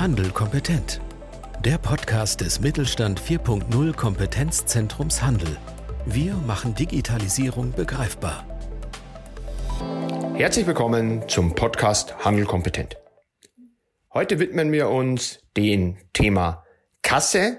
Handel kompetent. Der Podcast des Mittelstand 4.0 Kompetenzzentrums Handel. Wir machen Digitalisierung begreifbar. Herzlich willkommen zum Podcast Handel kompetent. Heute widmen wir uns dem Thema Kasse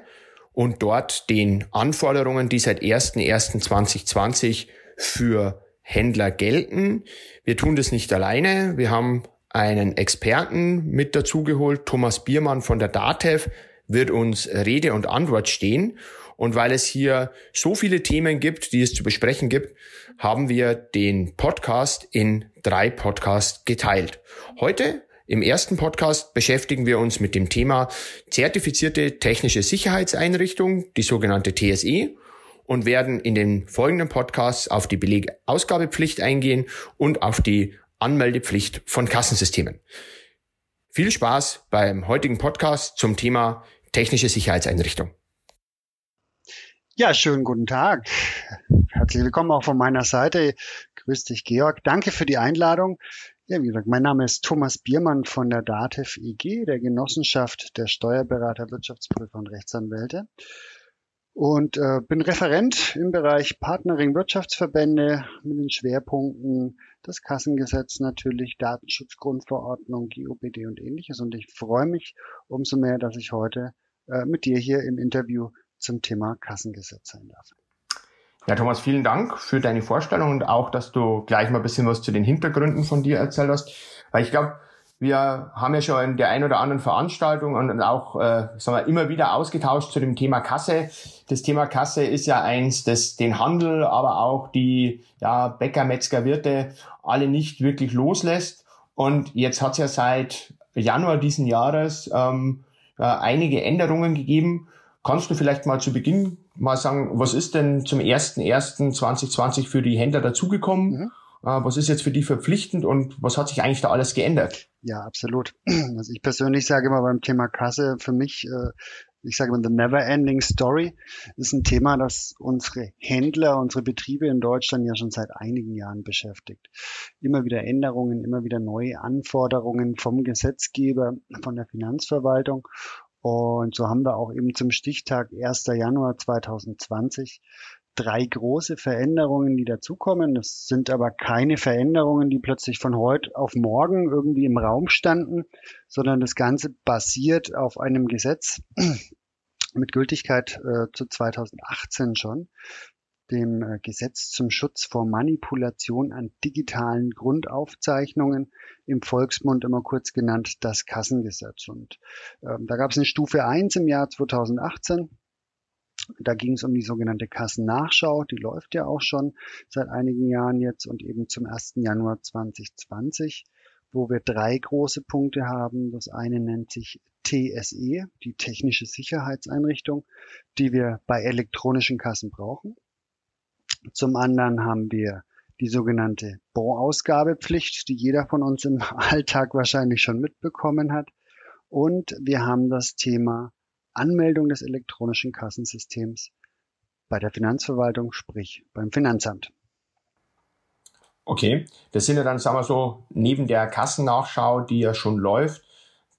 und dort den Anforderungen, die seit 01.01.2020 für Händler gelten. Wir tun das nicht alleine. Wir haben einen Experten mit dazugeholt. Thomas Biermann von der DATEV wird uns Rede und Antwort stehen. Und weil es hier so viele Themen gibt, die es zu besprechen gibt, haben wir den Podcast in drei Podcasts geteilt. Heute im ersten Podcast beschäftigen wir uns mit dem Thema zertifizierte technische Sicherheitseinrichtung, die sogenannte TSE, und werden in den folgenden Podcasts auf die Belegausgabepflicht eingehen und auf die Anmeldepflicht von Kassensystemen. Viel Spaß beim heutigen Podcast zum Thema technische Sicherheitseinrichtung. Ja, schönen guten Tag. Herzlich willkommen auch von meiner Seite. Grüß dich, Georg. Danke für die Einladung. Ja, wie gesagt, mein Name ist Thomas Biermann von der DATEV EG, der Genossenschaft der Steuerberater, Wirtschaftsprüfer und Rechtsanwälte und äh, bin Referent im Bereich Partnering Wirtschaftsverbände mit den Schwerpunkten das Kassengesetz natürlich, Datenschutzgrundverordnung, GOBD und ähnliches. Und ich freue mich umso mehr, dass ich heute äh, mit dir hier im Interview zum Thema Kassengesetz sein darf. Ja, Thomas, vielen Dank für deine Vorstellung und auch, dass du gleich mal ein bisschen was zu den Hintergründen von dir erzählt hast. Weil ich glaube, wir haben ja schon in der ein oder anderen Veranstaltung und auch äh, sagen wir, immer wieder ausgetauscht zu dem Thema Kasse. Das Thema Kasse ist ja eins, das den Handel, aber auch die ja, Bäcker, Metzger, Wirte alle nicht wirklich loslässt. Und jetzt hat es ja seit Januar diesen Jahres ähm, ja, einige Änderungen gegeben. Kannst du vielleicht mal zu Beginn mal sagen, was ist denn zum 1.1.2020 für die Händler dazugekommen? Mhm. Äh, was ist jetzt für die verpflichtend und was hat sich eigentlich da alles geändert? Ja, absolut. Also ich persönlich sage immer beim Thema Kasse, für mich, äh, ich sage immer, the never ending story ist ein Thema, das unsere Händler, unsere Betriebe in Deutschland ja schon seit einigen Jahren beschäftigt. Immer wieder Änderungen, immer wieder neue Anforderungen vom Gesetzgeber, von der Finanzverwaltung. Und so haben wir auch eben zum Stichtag 1. Januar 2020 drei große Veränderungen, die dazukommen. Das sind aber keine Veränderungen, die plötzlich von heute auf morgen irgendwie im Raum standen, sondern das Ganze basiert auf einem Gesetz mit Gültigkeit äh, zu 2018 schon, dem äh, Gesetz zum Schutz vor Manipulation an digitalen Grundaufzeichnungen, im Volksmund immer kurz genannt das Kassengesetz. Und äh, da gab es eine Stufe 1 im Jahr 2018 da ging es um die sogenannte Kassennachschau, die läuft ja auch schon seit einigen Jahren jetzt und eben zum 1. Januar 2020, wo wir drei große Punkte haben. Das eine nennt sich TSE, die technische Sicherheitseinrichtung, die wir bei elektronischen Kassen brauchen. Zum anderen haben wir die sogenannte Bondausgabepflicht, die jeder von uns im Alltag wahrscheinlich schon mitbekommen hat. Und wir haben das Thema Anmeldung des elektronischen Kassensystems bei der Finanzverwaltung, sprich beim Finanzamt. Okay, das sind ja dann, sagen wir so, neben der Kassennachschau, die ja schon läuft,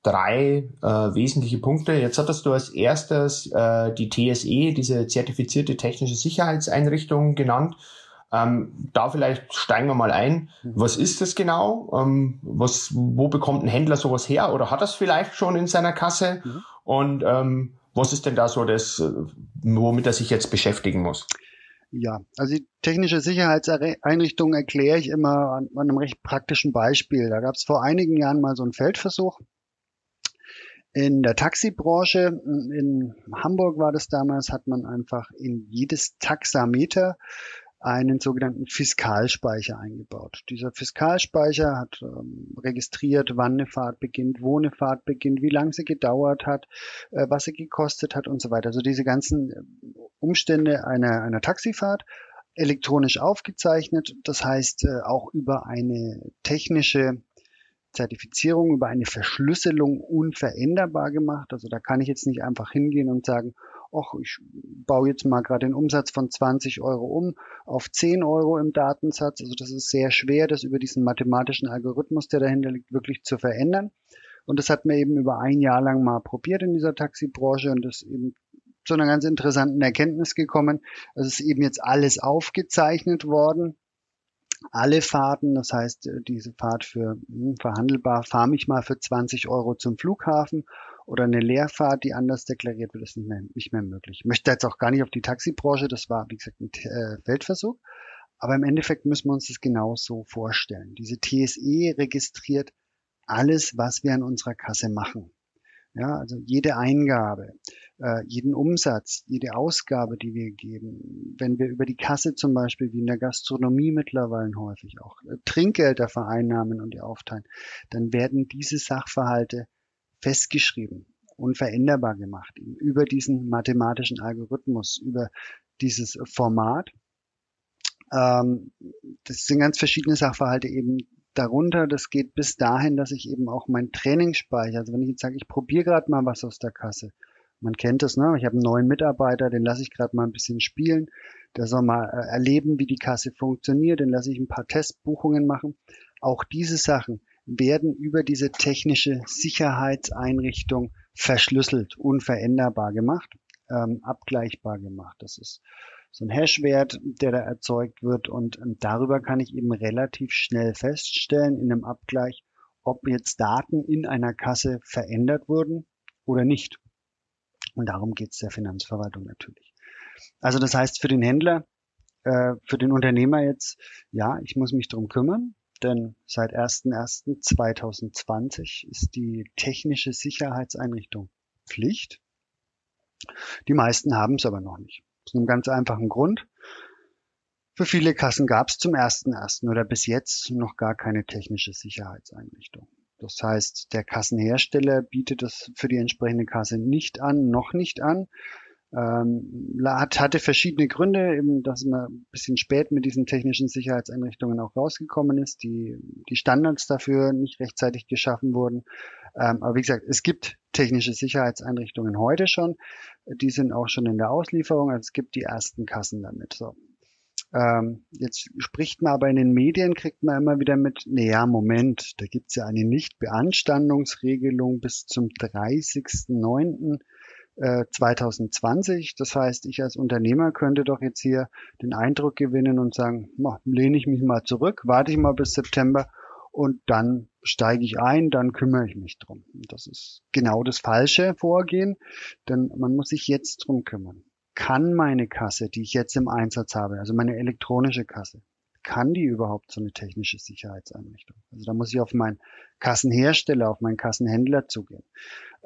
drei äh, wesentliche Punkte. Jetzt hattest du als erstes äh, die TSE, diese zertifizierte technische Sicherheitseinrichtung genannt. Ähm, da vielleicht steigen wir mal ein. Mhm. Was ist das genau? Ähm, was, wo bekommt ein Händler sowas her? Oder hat das vielleicht schon in seiner Kasse? Mhm. Und ähm, was ist denn da so das, äh, womit er sich jetzt beschäftigen muss? Ja, also die technische Sicherheitseinrichtung erkläre ich immer an, an einem recht praktischen Beispiel. Da gab es vor einigen Jahren mal so einen Feldversuch in der Taxibranche. In Hamburg war das damals, hat man einfach in jedes Taxameter einen sogenannten Fiskalspeicher eingebaut. Dieser Fiskalspeicher hat ähm, registriert, wann eine Fahrt beginnt, wo eine Fahrt beginnt, wie lange sie gedauert hat, äh, was sie gekostet hat und so weiter. Also diese ganzen äh, Umstände einer, einer Taxifahrt elektronisch aufgezeichnet. Das heißt äh, auch über eine technische Zertifizierung, über eine Verschlüsselung unveränderbar gemacht. Also da kann ich jetzt nicht einfach hingehen und sagen, ach, ich baue jetzt mal gerade den Umsatz von 20 Euro um auf 10 Euro im Datensatz. Also das ist sehr schwer, das über diesen mathematischen Algorithmus, der dahinter liegt, wirklich zu verändern. Und das hat man eben über ein Jahr lang mal probiert in dieser Taxibranche und das eben zu einer ganz interessanten Erkenntnis gekommen. Es ist eben jetzt alles aufgezeichnet worden. Alle Fahrten, das heißt, äh, diese Fahrt für hm, verhandelbar, fahre mich mal für 20 Euro zum Flughafen oder eine Leerfahrt, die anders deklariert wird, ist nicht mehr, nicht mehr möglich. Ich möchte jetzt auch gar nicht auf die Taxibranche, das war, wie gesagt, ein äh, Feldversuch. Aber im Endeffekt müssen wir uns das genau so vorstellen. Diese TSE registriert alles, was wir an unserer Kasse machen. Ja, also jede Eingabe, äh, jeden Umsatz, jede Ausgabe, die wir geben. Wenn wir über die Kasse zum Beispiel, wie in der Gastronomie mittlerweile häufig auch, äh, Trinkgelder vereinnahmen und die aufteilen, dann werden diese Sachverhalte festgeschrieben, unveränderbar gemacht, über diesen mathematischen Algorithmus, über dieses Format. Ähm, das sind ganz verschiedene Sachverhalte eben darunter. Das geht bis dahin, dass ich eben auch mein Training speichere. Also wenn ich jetzt sage, ich probiere gerade mal was aus der Kasse. Man kennt das, ne? Ich habe einen neuen Mitarbeiter, den lasse ich gerade mal ein bisschen spielen. Der soll mal äh, erleben, wie die Kasse funktioniert. Den lasse ich ein paar Testbuchungen machen. Auch diese Sachen werden über diese technische Sicherheitseinrichtung verschlüsselt, unveränderbar gemacht, ähm, abgleichbar gemacht. Das ist so ein Hashwert, der da erzeugt wird und darüber kann ich eben relativ schnell feststellen in einem Abgleich, ob jetzt Daten in einer Kasse verändert wurden oder nicht. Und darum geht es der Finanzverwaltung natürlich. Also das heißt für den Händler, äh, für den Unternehmer jetzt, ja, ich muss mich drum kümmern, denn seit 01.01.2020 ist die technische Sicherheitseinrichtung Pflicht. Die meisten haben es aber noch nicht. Aus einem ganz einfachen Grund. Für viele Kassen gab es zum 1.01. oder bis jetzt noch gar keine technische Sicherheitseinrichtung. Das heißt, der Kassenhersteller bietet das für die entsprechende Kasse nicht an, noch nicht an. Ähm, hat, hatte verschiedene Gründe, eben, dass man ein bisschen spät mit diesen technischen Sicherheitseinrichtungen auch rausgekommen ist, die, die Standards dafür nicht rechtzeitig geschaffen wurden. Ähm, aber wie gesagt, es gibt technische Sicherheitseinrichtungen heute schon. Die sind auch schon in der Auslieferung. Also es gibt die ersten Kassen damit. So. Ähm, jetzt spricht man aber in den Medien, kriegt man immer wieder mit, naja, Moment, da gibt's ja eine Nichtbeanstandungsregelung bis zum 30.09. 2020. Äh, das heißt, ich als Unternehmer könnte doch jetzt hier den Eindruck gewinnen und sagen, lehne ich mich mal zurück, warte ich mal bis September und dann steige ich ein, dann kümmere ich mich drum. Das ist genau das falsche Vorgehen, denn man muss sich jetzt drum kümmern. Kann meine Kasse, die ich jetzt im Einsatz habe, also meine elektronische Kasse, kann die überhaupt so eine technische Sicherheitseinrichtung? Also da muss ich auf meinen Kassenhersteller, auf meinen Kassenhändler zugehen.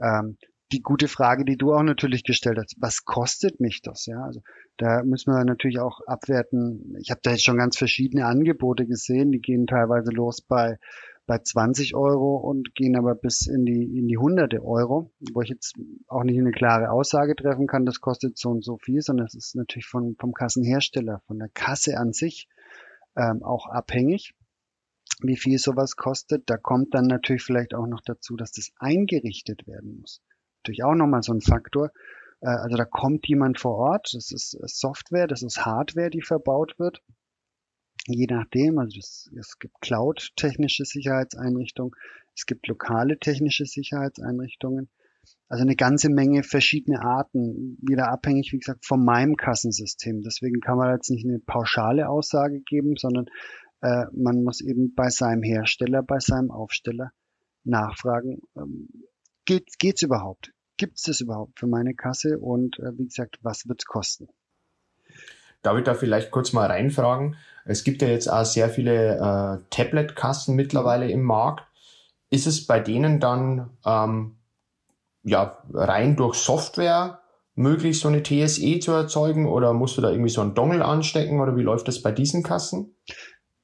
Ähm, die gute Frage, die du auch natürlich gestellt hast, was kostet mich das? Ja, also da müssen wir natürlich auch abwerten. Ich habe da jetzt schon ganz verschiedene Angebote gesehen, die gehen teilweise los bei bei 20 Euro und gehen aber bis in die in die hunderte Euro, wo ich jetzt auch nicht eine klare Aussage treffen kann, das kostet so und so viel, sondern es ist natürlich von, vom Kassenhersteller, von der Kasse an sich ähm, auch abhängig wie viel sowas kostet. Da kommt dann natürlich vielleicht auch noch dazu, dass das eingerichtet werden muss natürlich auch nochmal so ein Faktor. Äh, also da kommt jemand vor Ort, das ist Software, das ist Hardware, die verbaut wird. Je nachdem, also das, es gibt Cloud-technische Sicherheitseinrichtungen, es gibt lokale technische Sicherheitseinrichtungen. Also eine ganze Menge verschiedene Arten, wieder abhängig, wie gesagt, von meinem Kassensystem. Deswegen kann man jetzt nicht eine pauschale Aussage geben, sondern äh, man muss eben bei seinem Hersteller, bei seinem Aufsteller nachfragen, ähm, geht, geht's überhaupt? Gibt es das überhaupt für meine Kasse und äh, wie gesagt, was wird es kosten? Darf ich da vielleicht kurz mal reinfragen? Es gibt ja jetzt auch sehr viele äh, Tablet-Kassen mittlerweile im Markt. Ist es bei denen dann ähm, ja rein durch Software möglich, so eine TSE zu erzeugen oder musst du da irgendwie so einen Dongle anstecken oder wie läuft das bei diesen Kassen?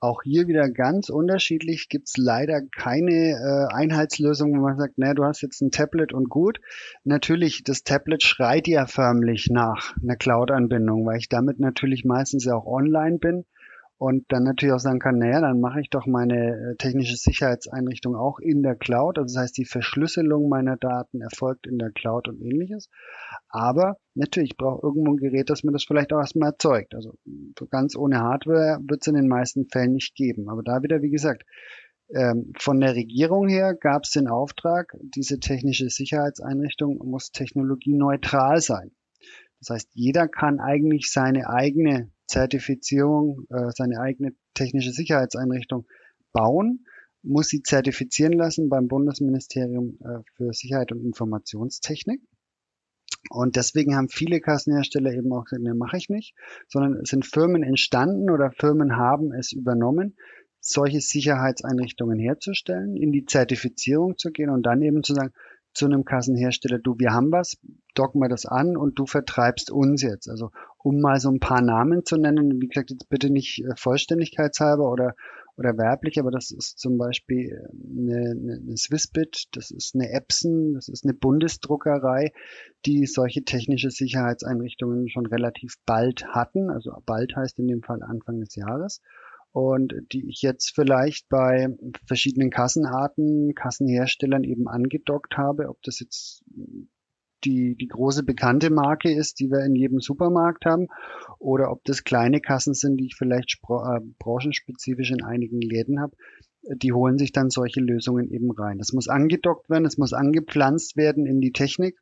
Auch hier wieder ganz unterschiedlich. Gibt es leider keine äh, Einheitslösung, wo man sagt, naja, du hast jetzt ein Tablet und gut. Natürlich, das Tablet schreit ja förmlich nach einer Cloud-Anbindung, weil ich damit natürlich meistens ja auch online bin und dann natürlich auch sagen kann, naja, dann mache ich doch meine äh, technische Sicherheitseinrichtung auch in der Cloud. Also das heißt, die Verschlüsselung meiner Daten erfolgt in der Cloud und ähnliches. Aber natürlich, ich brauche irgendwo ein Gerät, das mir das vielleicht auch erstmal erzeugt. Also ganz ohne Hardware wird es in den meisten Fällen nicht geben. Aber da wieder, wie gesagt, Ähm, von der Regierung her gab es den Auftrag, diese technische Sicherheitseinrichtung muss technologieneutral sein. Das heißt, jeder kann eigentlich seine eigene Zertifizierung, äh, seine eigene technische Sicherheitseinrichtung bauen, muss sie zertifizieren lassen beim Bundesministerium äh, für Sicherheit und Informationstechnik. Und deswegen haben viele Kassenhersteller eben auch gesagt, ne, mache ich nicht, sondern es sind Firmen entstanden oder Firmen haben es übernommen, solche Sicherheitseinrichtungen herzustellen, in die Zertifizierung zu gehen und dann eben zu sagen, zu einem Kassenhersteller, du, wir haben was, docken wir das an und du vertreibst uns jetzt. Also um mal so ein paar Namen zu nennen, wie gesagt, jetzt bitte nicht äh, vollständigkeitshalber oder, oder werblich, aber das ist zum Beispiel eine, eine, eine Swissbit, das ist eine Epson, das ist eine Bundesdruckerei, die solche technische Sicherheitseinrichtungen schon relativ bald hatten. Also bald heißt in dem Fall Anfang des Jahres und die ich jetzt vielleicht bei verschiedenen Kassenarten, Kassenherstellern eben angedockt habe, ob das jetzt die, die große bekannte Marke ist, die wir in jedem Supermarkt haben, oder ob das kleine Kassen sind, die ich vielleicht äh, branchenspezifisch in einigen Läden habe, die holen sich dann solche Lösungen eben rein. Das muss angedockt werden, es muss angepflanzt werden in die Technik.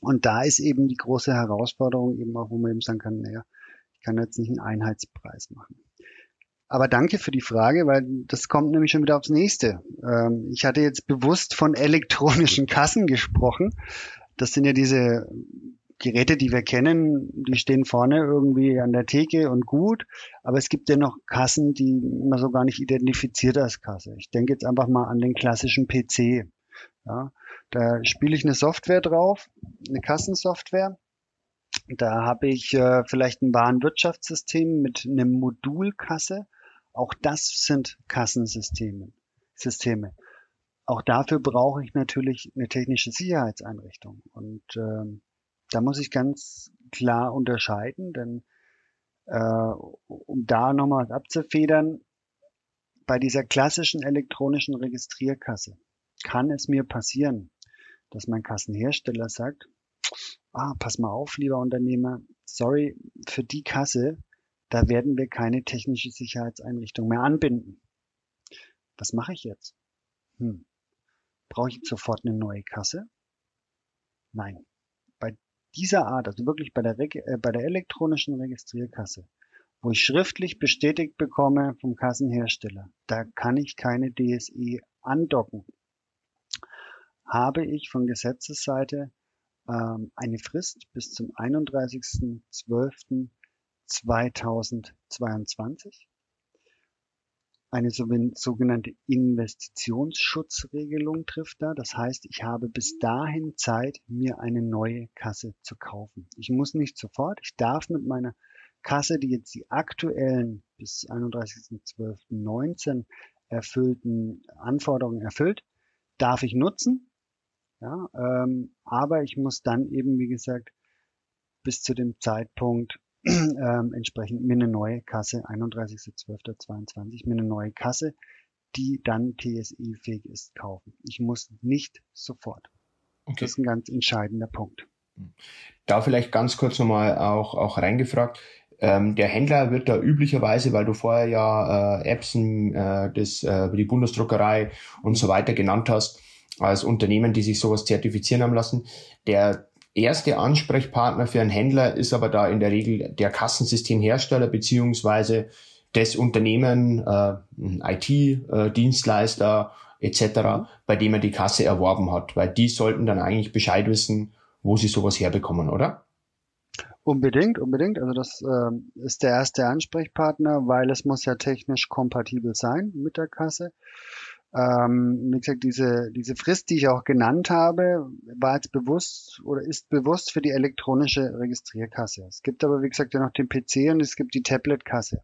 Und da ist eben die große Herausforderung eben auch, wo man eben sagen kann, naja, ich kann jetzt nicht einen Einheitspreis machen. Aber danke für die Frage, weil das kommt nämlich schon wieder aufs nächste. Ähm, ich hatte jetzt bewusst von elektronischen Kassen gesprochen. Das sind ja diese Geräte, die wir kennen, die stehen vorne irgendwie an der Theke und gut, aber es gibt ja noch Kassen, die man so gar nicht identifiziert als Kasse. Ich denke jetzt einfach mal an den klassischen PC. Ja, da spiele ich eine Software drauf, eine Kassensoftware. Da habe ich äh, vielleicht ein Warenwirtschaftssystem mit einem Modulkasse auch das sind Kassensysteme. Systeme. Auch dafür brauche ich natürlich eine technische Sicherheitseinrichtung. Und ähm, da muss ich ganz klar unterscheiden, denn äh, um da nochmal abzufedern, bei dieser klassischen elektronischen Registrierkasse kann es mir passieren, dass mein Kassenhersteller sagt, ah, pass mal auf, lieber Unternehmer, sorry, für die Kasse da werden wir keine technische Sicherheitseinrichtung mehr anbinden. Was mache ich jetzt? Hm. Brauche ich sofort eine neue Kasse? Nein. Bei dieser Art, also wirklich bei der, äh, bei der elektronischen Registrierkasse, wo ich schriftlich bestätigt bekomme vom Kassenhersteller, da kann ich keine DSE andocken. Habe ich von Gesetzesseite ähm, eine Frist bis zum 31.12. 2022 eine sogenannte Investitionsschutzregelung trifft da. Das heißt, ich habe bis dahin Zeit, mir eine neue Kasse zu kaufen. Ich muss nicht sofort, ich darf mit meiner Kasse, die jetzt die aktuellen bis 31.12.19 erfüllten Anforderungen erfüllt, darf ich nutzen. Ja, ähm, aber ich muss dann eben, wie gesagt, bis zu dem Zeitpunkt ähm, entsprechend mir eine neue Kasse, 31.12.22, mir eine neue Kasse, die dann TSI-fähig ist, kaufen. Ich muss nicht sofort. Okay. Das ist ein ganz entscheidender Punkt. Da vielleicht ganz kurz nochmal auch, auch reingefragt. Ähm, der Händler wird da üblicherweise, weil du vorher ja äh, Epson, äh, das, äh, die Bundesdruckerei und so weiter genannt hast, als Unternehmen, die sich sowas zertifizieren haben lassen, der erste Ansprechpartner für einen Händler ist aber da in der Regel der Kassensystemhersteller beziehungsweise das Unternehmen, äh, IT-Dienstleister äh, etc., bei dem er die Kasse erworben hat, weil die sollten dann eigentlich Bescheid wissen, wo sie sowas herbekommen, oder? Unbedingt, unbedingt. Also das äh, ist der erste Ansprechpartner, weil es muss ja technisch kompatibel sein mit der Kasse. Ähm, wie gesagt, diese, diese Frist, die ich auch genannt habe, war jetzt bewusst oder ist bewusst für die elektronische Registrierkasse. Es gibt aber, wie gesagt, ja noch den PC und es gibt die Tablet-Kasse.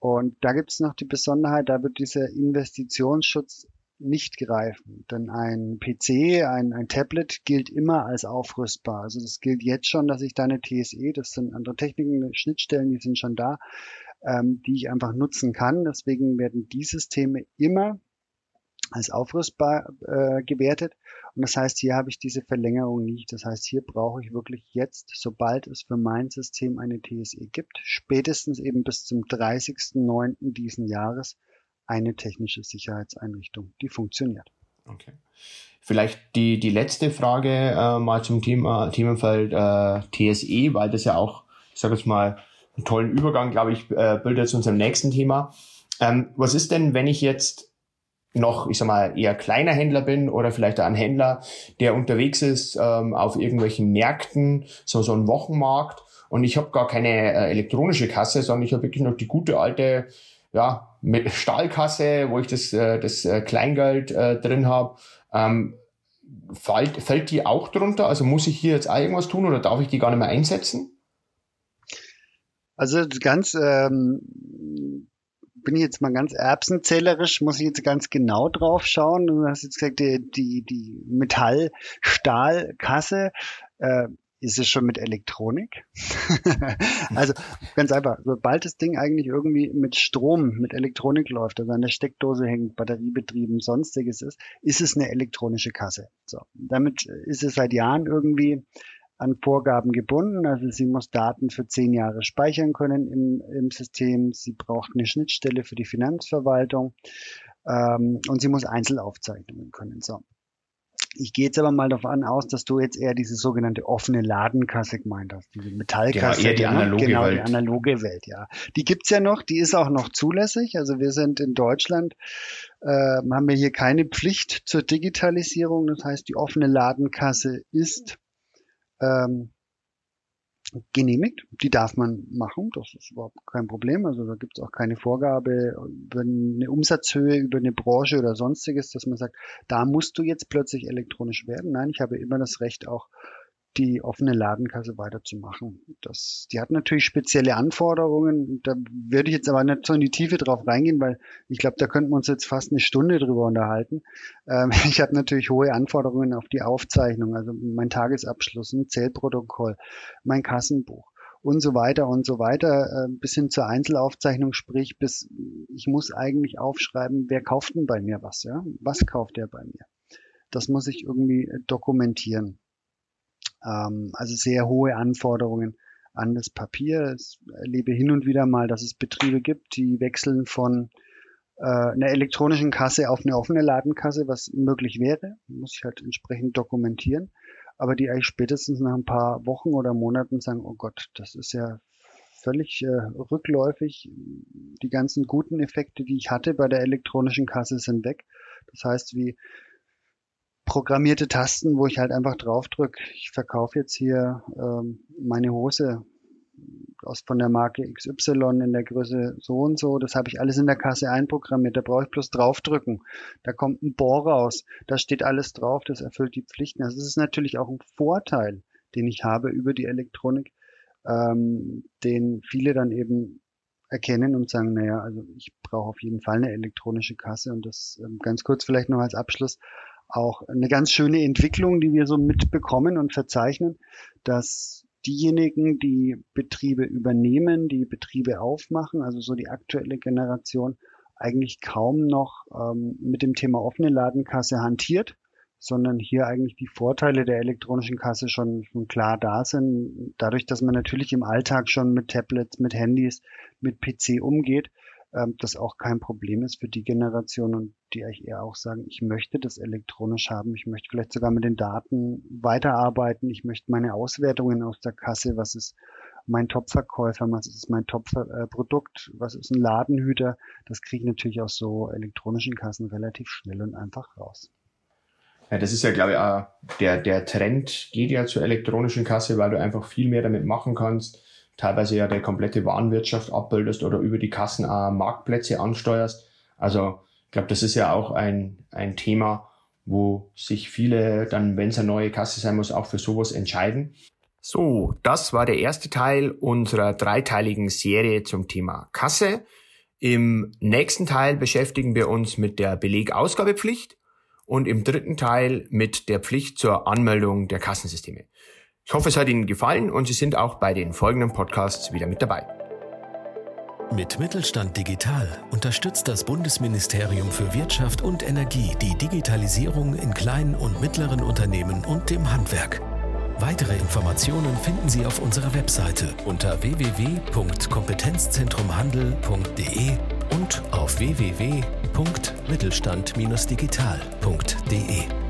Und da gibt es noch die Besonderheit, da wird dieser Investitionsschutz nicht greifen. Denn ein PC, ein, ein Tablet gilt immer als aufrüstbar. Also das gilt jetzt schon, dass ich da eine TSE, das sind andere Techniken, Schnittstellen, die sind schon da, ähm, die ich einfach nutzen kann. Deswegen werden die Systeme immer als aufrüstbar äh, gewertet. Und das heißt, hier habe ich diese Verlängerung nicht. Das heißt, hier brauche ich wirklich jetzt, sobald es für mein System eine TSE gibt, spätestens eben bis zum 30.09. diesen Jahres, eine technische Sicherheitseinrichtung, die funktioniert. Okay. Vielleicht die, die letzte Frage äh, mal zum Thema, Themenfeld äh, TSE, weil das ja auch, ich sage jetzt mal, einen tollen Übergang, glaube ich, äh, bildet zu unserem nächsten Thema. Ähm, was ist denn, wenn ich jetzt noch, ich sag mal, eher kleiner Händler bin oder vielleicht ein Händler, der unterwegs ist ähm, auf irgendwelchen Märkten, so so ein Wochenmarkt und ich habe gar keine äh, elektronische Kasse, sondern ich habe wirklich noch die gute alte ja, mit Stahlkasse, wo ich das, äh, das äh, Kleingeld äh, drin habe. Ähm, fällt, fällt die auch drunter? Also muss ich hier jetzt auch irgendwas tun oder darf ich die gar nicht mehr einsetzen? Also ganz ähm, bin ich jetzt mal ganz erbsenzählerisch, muss ich jetzt ganz genau drauf schauen. Du hast jetzt gesagt, die, die, die Metall-Stahlkasse, äh, ist es schon mit Elektronik? also ganz einfach, sobald das Ding eigentlich irgendwie mit Strom, mit Elektronik läuft, also an der Steckdose hängt, batteriebetrieben, sonstiges ist, ist es eine elektronische Kasse. So, damit ist es seit Jahren irgendwie an Vorgaben gebunden. Also sie muss Daten für zehn Jahre speichern können im, im System. Sie braucht eine Schnittstelle für die Finanzverwaltung ähm, und sie muss Einzelaufzeichnungen können. So. Ich gehe jetzt aber mal davon aus, dass du jetzt eher diese sogenannte offene Ladenkasse gemeint hast, diese Metallkasse. Ja, eher die analoge genau, Welt. die analoge Welt, ja. Die gibt's ja noch, die ist auch noch zulässig. Also wir sind in Deutschland, äh, haben wir hier keine Pflicht zur Digitalisierung. Das heißt, die offene Ladenkasse ist ähm, genehmigt. Die darf man machen, das ist überhaupt kein Problem. Also da gibt es auch keine Vorgabe über eine Umsatzhöhe, über eine Branche oder sonstiges, dass man sagt, da musst du jetzt plötzlich elektronisch werden. Nein, ich habe immer das Recht auch die offene Ladenkasse weiterzumachen. Das, die hat natürlich spezielle Anforderungen. Da würde ich jetzt aber nicht so in die Tiefe drauf reingehen, weil ich glaube, da könnten wir uns jetzt fast eine Stunde drüber unterhalten. Ähm, ich habe natürlich hohe Anforderungen auf die Aufzeichnung, also mein Tagesabschluss, ein Zählprotokoll, mein Kassenbuch und so weiter und so weiter, äh, bis hin zur Einzelaufzeichnung, sprich bis ich muss eigentlich aufschreiben, wer kauft denn bei mir was, ja? Was kauft er bei mir? Das muss ich irgendwie dokumentieren. Ähm, also sehr hohe Anforderungen an das Papier. Ich erlebe hin und wieder mal, dass es Betriebe gibt, die wechseln von äh, einer elektronischen Kasse auf eine offene Ladenkasse, was möglich wäre, muss ich halt entsprechend dokumentieren, aber die eigentlich spätestens nach ein paar Wochen oder Monaten sagen, oh Gott, das ist ja völlig äh, rückläufig. Die ganzen guten Effekte, die ich hatte bei der elektronischen Kasse, sind weg. Das heißt, wie programmierte Tasten, wo ich halt einfach draufdrück. Ich verkaufe jetzt hier ähm, meine Hose aus von der Marke XY in der Größe so und so. Das habe ich alles in der Kasse einprogrammiert. Da brauche ich bloß draufdrücken. Da kommt ein Bohr raus. Da steht alles drauf. Das erfüllt die Pflichten. Also das ist natürlich auch ein Vorteil, den ich habe über die Elektronik, ähm, den viele dann eben erkennen und sagen, naja, also ich brauche auf jeden Fall eine elektronische Kasse und das ähm, ganz kurz vielleicht noch als Abschluss auch eine ganz schöne Entwicklung, die wir so mitbekommen und verzeichnen, dass diejenigen, die Betriebe übernehmen, die Betriebe aufmachen, also so die aktuelle Generation, eigentlich kaum noch ähm, mit dem Thema offene Ladenkasse hantiert, sondern hier eigentlich die Vorteile der elektronischen Kasse schon, schon klar da sind. Dadurch, dass man natürlich im Alltag schon mit Tablets, mit Handys, mit PC umgeht, ähm, das auch kein Problem ist für die Generation und die eigentlich eher auch sagen, ich möchte das elektronisch haben, ich möchte vielleicht sogar mit den Daten weiterarbeiten, ich möchte meine Auswertungen aus der Kasse, was ist mein Top-Verkäufer, was ist mein Top-Produkt, was ist ein Ladenhüter, das kriege ich natürlich aus so elektronischen Kassen relativ schnell und einfach raus. Ja, das ist ja, glaube ich, der, der Trend geht ja zur elektronischen Kasse, weil du einfach viel mehr damit machen kannst teilweise ja der komplette Warenwirtschaft abbildest oder über die Kassen auch Marktplätze ansteuerst. Also ich glaube, das ist ja auch ein, ein Thema, wo sich viele dann, wenn es eine neue Kasse sein muss, auch für sowas entscheiden. So, das war der erste Teil unserer dreiteiligen Serie zum Thema Kasse. Im nächsten Teil beschäftigen wir uns mit der Belegausgabepflicht und im dritten Teil mit der Pflicht zur Anmeldung der Kassensysteme. Ich hoffe, es hat Ihnen gefallen und Sie sind auch bei den folgenden Podcasts wieder mit dabei. Mit Mittelstand Digital unterstützt das Bundesministerium für Wirtschaft und Energie die Digitalisierung in kleinen und mittleren Unternehmen und dem Handwerk. Weitere Informationen finden Sie auf unserer Webseite unter www.kompetenzzentrumhandel.de und auf www.mittelstand-digital.de.